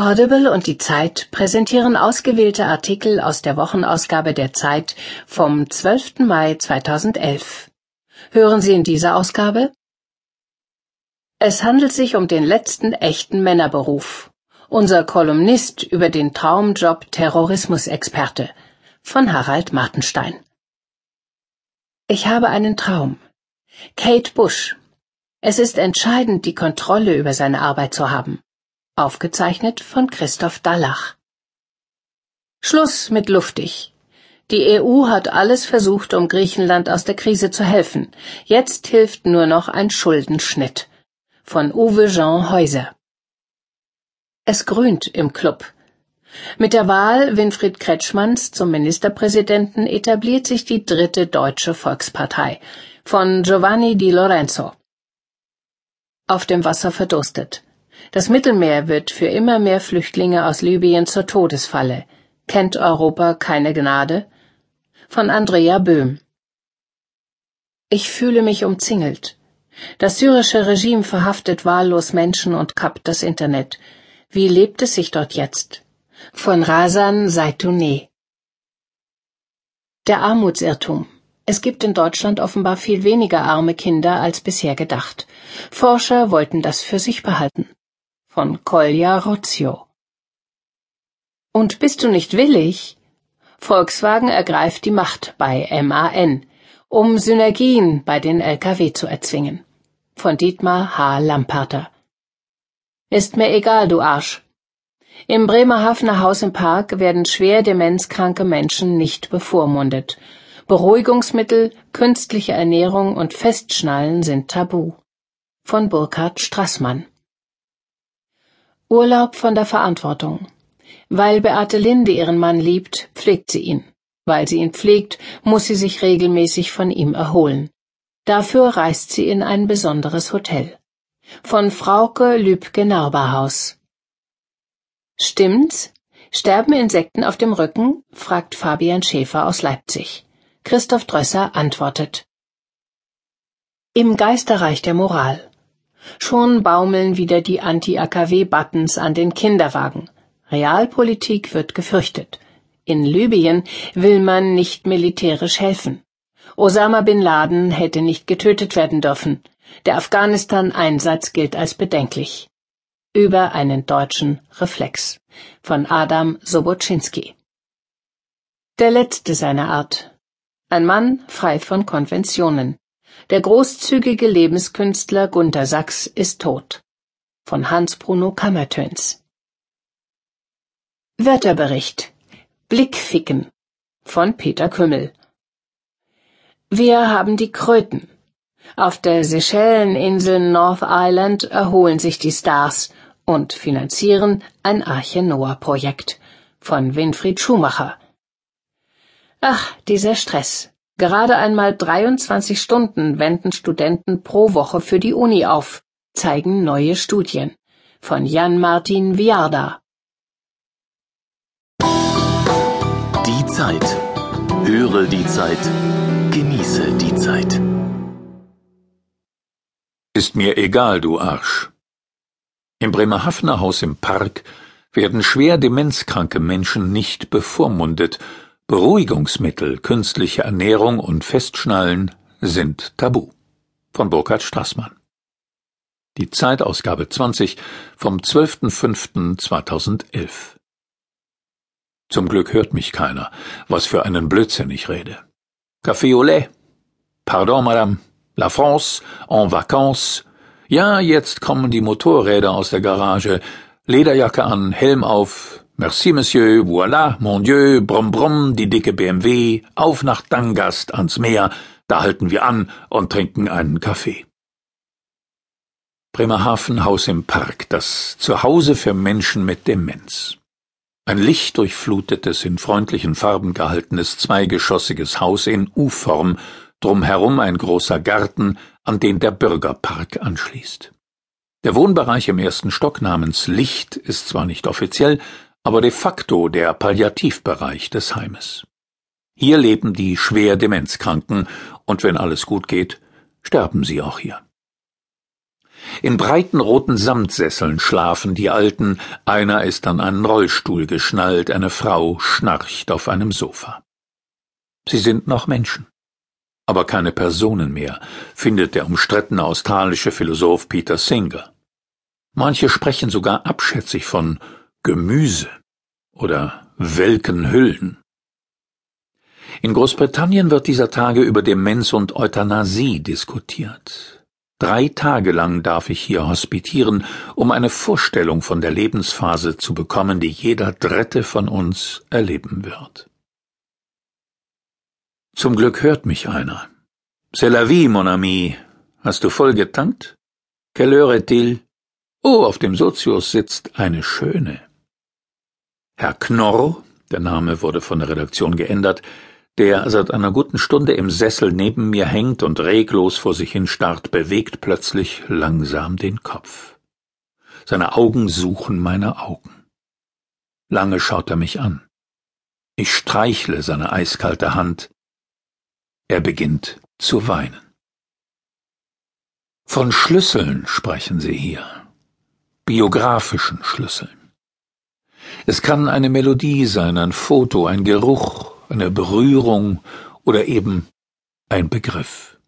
Audible und die Zeit präsentieren ausgewählte Artikel aus der Wochenausgabe der Zeit vom 12. Mai 2011. Hören Sie in dieser Ausgabe? Es handelt sich um den letzten echten Männerberuf. Unser Kolumnist über den Traumjob Terrorismusexperte von Harald Martenstein. Ich habe einen Traum. Kate Bush. Es ist entscheidend, die Kontrolle über seine Arbeit zu haben. Aufgezeichnet von Christoph Dallach. Schluss mit luftig. Die EU hat alles versucht, um Griechenland aus der Krise zu helfen. Jetzt hilft nur noch ein Schuldenschnitt. Von Uwe Jean Häuser. Es grünt im Club. Mit der Wahl Winfried Kretschmanns zum Ministerpräsidenten etabliert sich die dritte deutsche Volkspartei von Giovanni Di Lorenzo. Auf dem Wasser verdurstet. Das Mittelmeer wird für immer mehr Flüchtlinge aus Libyen zur Todesfalle. Kennt Europa keine Gnade? Von Andrea Böhm. Ich fühle mich umzingelt. Das syrische Regime verhaftet wahllos Menschen und kappt das Internet. Wie lebt es sich dort jetzt? Von Rasan Saitouneh. Der Armutsirrtum. Es gibt in Deutschland offenbar viel weniger arme Kinder als bisher gedacht. Forscher wollten das für sich behalten von Kolja Rozio. Und bist du nicht willig? Volkswagen ergreift die Macht bei MAN, um Synergien bei den Lkw zu erzwingen. Von Dietmar H. Lamperter. Ist mir egal, du Arsch. Im Bremerhavener Haus im Park werden schwer demenzkranke Menschen nicht bevormundet. Beruhigungsmittel, künstliche Ernährung und Festschnallen sind tabu. Von Burkhard Strassmann. Urlaub von der Verantwortung. Weil Beate Linde ihren Mann liebt, pflegt sie ihn. Weil sie ihn pflegt, muss sie sich regelmäßig von ihm erholen. Dafür reist sie in ein besonderes Hotel. Von Frauke Lübke-Narberhaus. Stimmt's? Sterben Insekten auf dem Rücken? fragt Fabian Schäfer aus Leipzig. Christoph Drösser antwortet. Im Geisterreich der Moral. Schon baumeln wieder die Anti-AKW-Buttons an den Kinderwagen. Realpolitik wird gefürchtet. In Libyen will man nicht militärisch helfen. Osama bin Laden hätte nicht getötet werden dürfen. Der Afghanistan-Einsatz gilt als bedenklich. Über einen deutschen Reflex von Adam Soboczynski. Der letzte seiner Art. Ein Mann frei von Konventionen. Der großzügige Lebenskünstler Gunter Sachs ist tot. Von Hans Bruno Kammertöns. Wörterbericht. Blickficken. Von Peter Kümmel. Wir haben die Kröten. Auf der Seychelleninsel North Island erholen sich die Stars und finanzieren ein Arche Noah Projekt von Winfried Schumacher. Ach, dieser Stress. Gerade einmal 23 Stunden wenden Studenten pro Woche für die Uni auf, zeigen neue Studien. Von Jan-Martin Viarda. Die Zeit. Höre die Zeit. Genieße die Zeit. Ist mir egal, du Arsch. Im Bremerhavener Haus im Park werden schwer demenzkranke Menschen nicht bevormundet Beruhigungsmittel, künstliche Ernährung und Festschnallen sind tabu. Von Burkhard Strassmann. Die Zeitausgabe 20 vom 12.05.2011. Zum Glück hört mich keiner, was für einen Blödsinn ich rede. Café au lait. Pardon, Madame. La France, en vacances. Ja, jetzt kommen die Motorräder aus der Garage. Lederjacke an, Helm auf, Merci, Monsieur, voilà, mon Dieu, brumm brumm, die dicke BMW, auf nach Dangast ans Meer, da halten wir an und trinken einen Kaffee. Bremerhaven Haus im Park, das Zuhause für Menschen mit Demenz. Ein lichtdurchflutetes, in freundlichen Farben gehaltenes zweigeschossiges Haus in U-Form, drumherum ein großer Garten, an den der Bürgerpark anschließt. Der Wohnbereich im ersten Stock namens Licht ist zwar nicht offiziell, aber de facto der Palliativbereich des Heimes. Hier leben die schwer Demenzkranken, und wenn alles gut geht, sterben sie auch hier. In breiten roten Samtsesseln schlafen die Alten, einer ist an einen Rollstuhl geschnallt, eine Frau schnarcht auf einem Sofa. Sie sind noch Menschen, aber keine Personen mehr, findet der umstrittene australische Philosoph Peter Singer. Manche sprechen sogar abschätzig von Gemüse oder welken Hüllen. In Großbritannien wird dieser Tage über Demenz und Euthanasie diskutiert. Drei Tage lang darf ich hier hospitieren, um eine Vorstellung von der Lebensphase zu bekommen, die jeder Dritte von uns erleben wird. Zum Glück hört mich einer. C'est la vie, mon ami. Hast du voll getankt? Quelle heure est-il? Oh, auf dem Sozius sitzt eine Schöne. Herr Knorr, der Name wurde von der Redaktion geändert, der seit einer guten Stunde im Sessel neben mir hängt und reglos vor sich hin starrt, bewegt plötzlich langsam den Kopf. Seine Augen suchen meine Augen. Lange schaut er mich an. Ich streichle seine eiskalte Hand. Er beginnt zu weinen. Von Schlüsseln sprechen Sie hier biografischen Schlüsseln. Es kann eine Melodie sein, ein Foto, ein Geruch, eine Berührung oder eben ein Begriff.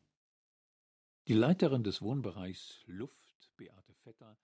Die Leiterin des Wohnbereichs Luft, Beate Vetter,